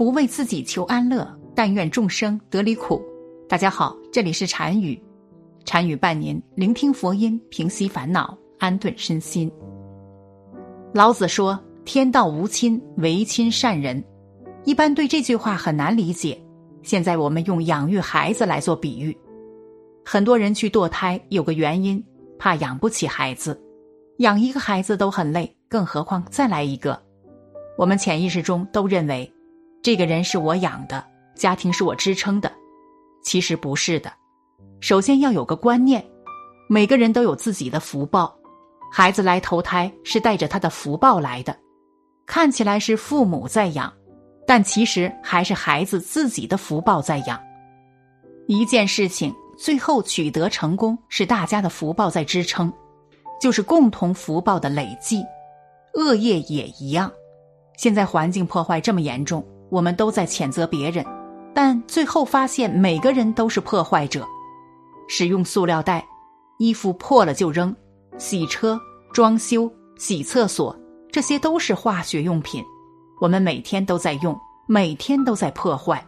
不为自己求安乐，但愿众生得离苦。大家好，这里是禅语，禅语伴您聆听佛音，平息烦恼，安顿身心。老子说：“天道无亲，唯亲善人。”一般对这句话很难理解。现在我们用养育孩子来做比喻，很多人去堕胎有个原因，怕养不起孩子，养一个孩子都很累，更何况再来一个。我们潜意识中都认为。这个人是我养的，家庭是我支撑的，其实不是的。首先要有个观念，每个人都有自己的福报，孩子来投胎是带着他的福报来的，看起来是父母在养，但其实还是孩子自己的福报在养。一件事情最后取得成功，是大家的福报在支撑，就是共同福报的累计。恶业也一样，现在环境破坏这么严重。我们都在谴责别人，但最后发现每个人都是破坏者。使用塑料袋，衣服破了就扔；洗车、装修、洗厕所，这些都是化学用品。我们每天都在用，每天都在破坏。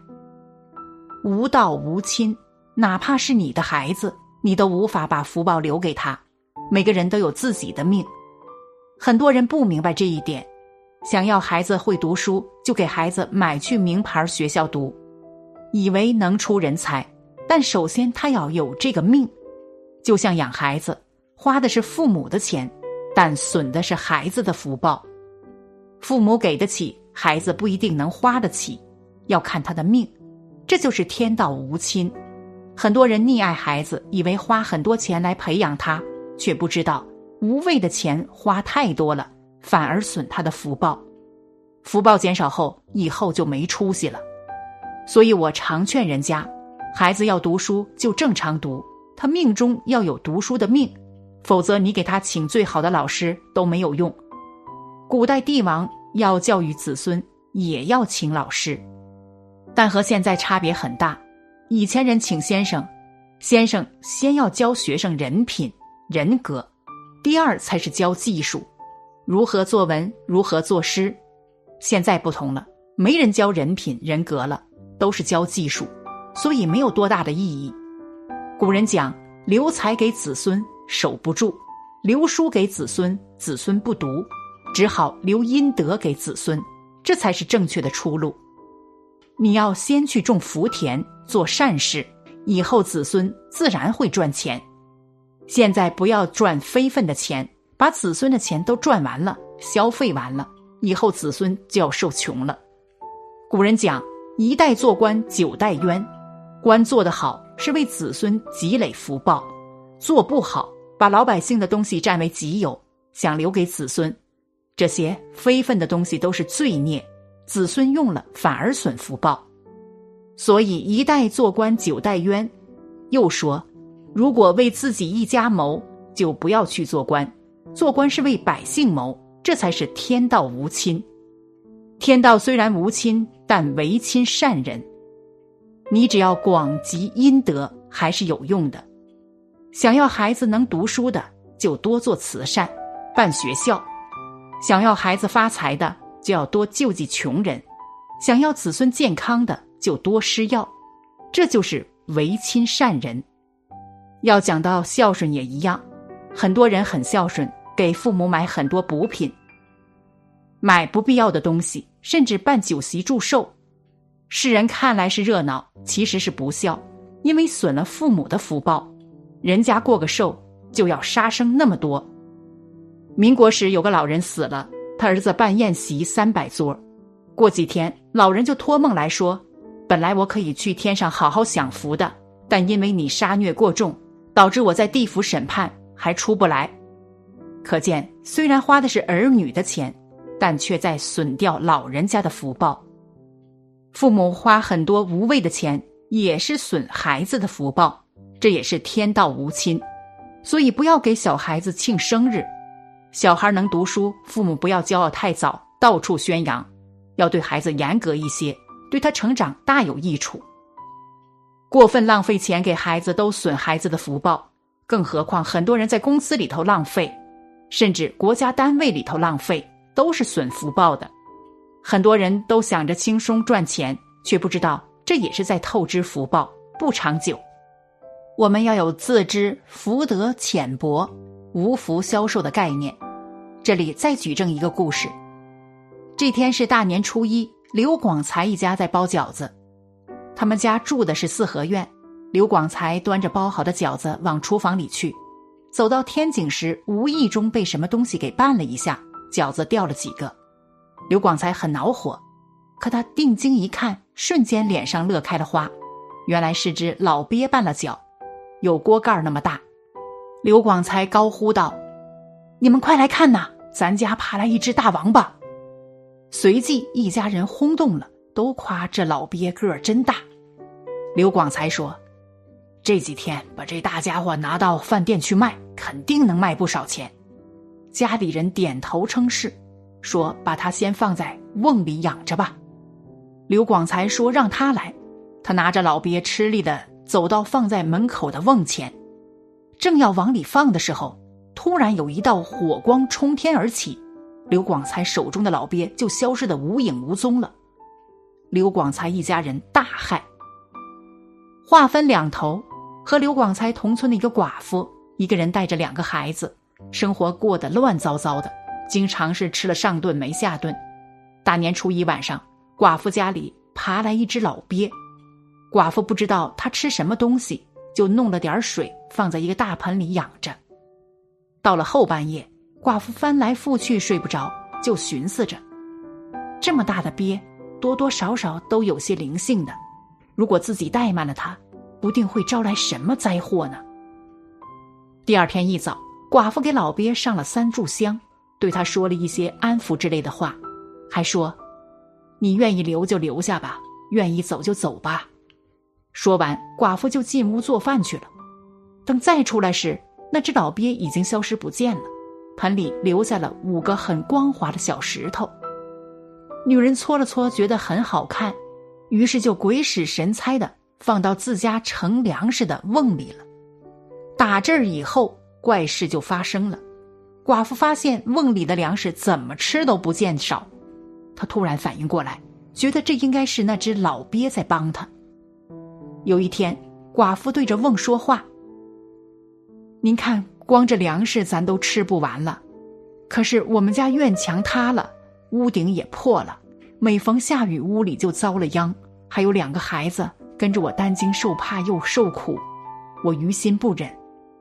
无道无亲，哪怕是你的孩子，你都无法把福报留给他。每个人都有自己的命，很多人不明白这一点。想要孩子会读书，就给孩子买去名牌学校读，以为能出人才。但首先他要有这个命，就像养孩子，花的是父母的钱，但损的是孩子的福报。父母给得起，孩子不一定能花得起，要看他的命。这就是天道无亲。很多人溺爱孩子，以为花很多钱来培养他，却不知道无谓的钱花太多了。反而损他的福报，福报减少后，以后就没出息了。所以我常劝人家，孩子要读书就正常读，他命中要有读书的命，否则你给他请最好的老师都没有用。古代帝王要教育子孙，也要请老师，但和现在差别很大。以前人请先生，先生先要教学生人品、人格，第二才是教技术。如何作文？如何作诗？现在不同了，没人教人品人格了，都是教技术，所以没有多大的意义。古人讲：留财给子孙守不住，留书给子孙子孙不读，只好留阴德给子孙，这才是正确的出路。你要先去种福田，做善事，以后子孙自然会赚钱。现在不要赚非分的钱。把子孙的钱都赚完了，消费完了，以后子孙就要受穷了。古人讲：“一代做官，九代冤。”官做得好是为子孙积累福报，做不好把老百姓的东西占为己有，想留给子孙，这些非分的东西都是罪孽，子孙用了反而损福报。所以一代做官，九代冤。又说，如果为自己一家谋，就不要去做官。做官是为百姓谋，这才是天道无亲。天道虽然无亲，但唯亲善人。你只要广积阴德，还是有用的。想要孩子能读书的，就多做慈善，办学校；想要孩子发财的，就要多救济穷人；想要子孙健康的，就多施药。这就是唯亲善人。要讲到孝顺也一样，很多人很孝顺。给父母买很多补品，买不必要的东西，甚至办酒席祝寿，世人看来是热闹，其实是不孝，因为损了父母的福报。人家过个寿就要杀生那么多。民国时有个老人死了，他儿子办宴席三百桌，过几天老人就托梦来说：“本来我可以去天上好好享福的，但因为你杀虐过重，导致我在地府审判还出不来。”可见，虽然花的是儿女的钱，但却在损掉老人家的福报。父母花很多无谓的钱，也是损孩子的福报，这也是天道无亲。所以，不要给小孩子庆生日。小孩能读书，父母不要骄傲太早，到处宣扬，要对孩子严格一些，对他成长大有益处。过分浪费钱给孩子，都损孩子的福报。更何况，很多人在公司里头浪费，甚至国家单位里头浪费，都是损福报的。很多人都想着轻松赚钱，却不知道这也是在透支福报，不长久。我们要有自知福德浅薄、无福消受的概念。这里再举证一个故事：这天是大年初一，刘广才一家在包饺子。他们家住的是四合院。刘广才端着包好的饺子往厨房里去，走到天井时，无意中被什么东西给绊了一下，饺子掉了几个。刘广才很恼火，可他定睛一看，瞬间脸上乐开了花，原来是只老鳖绊了脚，有锅盖那么大。刘广才高呼道：“你们快来看呐，咱家爬来一只大王八！”随即一家人轰动了，都夸这老鳖个儿真大。刘广才说。这几天把这大家伙拿到饭店去卖，肯定能卖不少钱。家里人点头称是，说把他先放在瓮里养着吧。刘广才说让他来，他拿着老鳖吃力的走到放在门口的瓮前，正要往里放的时候，突然有一道火光冲天而起，刘广才手中的老鳖就消失的无影无踪了。刘广才一家人大骇，话分两头。和刘广才同村的一个寡妇，一个人带着两个孩子，生活过得乱糟糟的，经常是吃了上顿没下顿。大年初一晚上，寡妇家里爬来一只老鳖，寡妇不知道它吃什么东西，就弄了点水放在一个大盆里养着。到了后半夜，寡妇翻来覆去睡不着，就寻思着：这么大的鳖，多多少少都有些灵性的，如果自己怠慢了它。不定会招来什么灾祸呢？第二天一早，寡妇给老鳖上了三炷香，对他说了一些安抚之类的话，还说：“你愿意留就留下吧，愿意走就走吧。”说完，寡妇就进屋做饭去了。等再出来时，那只老鳖已经消失不见了，盆里留下了五个很光滑的小石头。女人搓了搓，觉得很好看，于是就鬼使神差的。放到自家盛粮食的瓮里了。打这儿以后，怪事就发生了。寡妇发现瓮里的粮食怎么吃都不见少，她突然反应过来，觉得这应该是那只老鳖在帮她。有一天，寡妇对着瓮说话：“您看，光这粮食咱都吃不完了，可是我们家院墙塌了，屋顶也破了，每逢下雨，屋里就遭了殃，还有两个孩子。”跟着我担惊受怕又受苦，我于心不忍。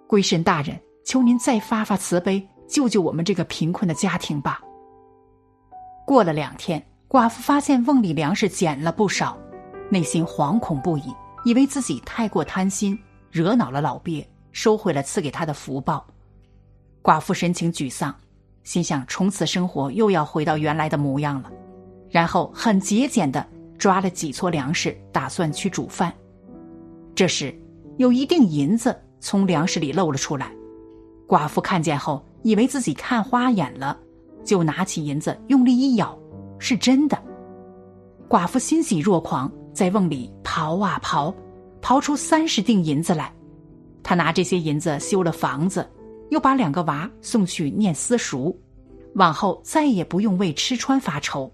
龟神大人，求您再发发慈悲，救救我们这个贫困的家庭吧。过了两天，寡妇发现瓮里粮食减了不少，内心惶恐不已，以为自己太过贪心，惹恼了老鳖，收回了赐给他的福报。寡妇神情沮丧，心想从此生活又要回到原来的模样了，然后很节俭的。抓了几撮粮食，打算去煮饭。这时，有一锭银子从粮食里露了出来。寡妇看见后，以为自己看花眼了，就拿起银子用力一咬，是真的。寡妇欣喜若狂，在瓮里刨啊刨，刨出三十锭银子来。他拿这些银子修了房子，又把两个娃送去念私塾，往后再也不用为吃穿发愁。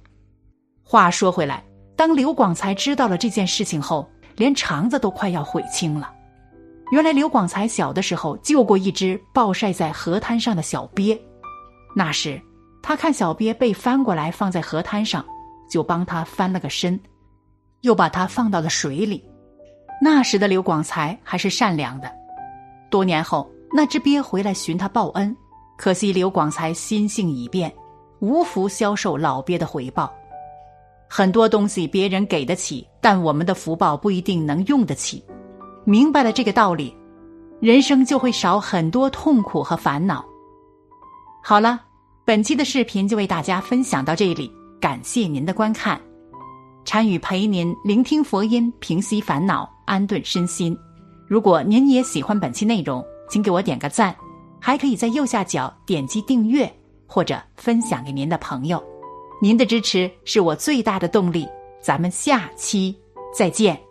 话说回来。当刘广才知道了这件事情后，连肠子都快要悔青了。原来刘广才小的时候救过一只暴晒在河滩上的小鳖，那时他看小鳖被翻过来放在河滩上，就帮他翻了个身，又把它放到了水里。那时的刘广才还是善良的。多年后，那只鳖回来寻他报恩，可惜刘广才心性已变，无福消受老鳖的回报。很多东西别人给得起，但我们的福报不一定能用得起。明白了这个道理，人生就会少很多痛苦和烦恼。好了，本期的视频就为大家分享到这里，感谢您的观看。禅语陪您聆听佛音，平息烦恼，安顿身心。如果您也喜欢本期内容，请给我点个赞，还可以在右下角点击订阅或者分享给您的朋友。您的支持是我最大的动力。咱们下期再见。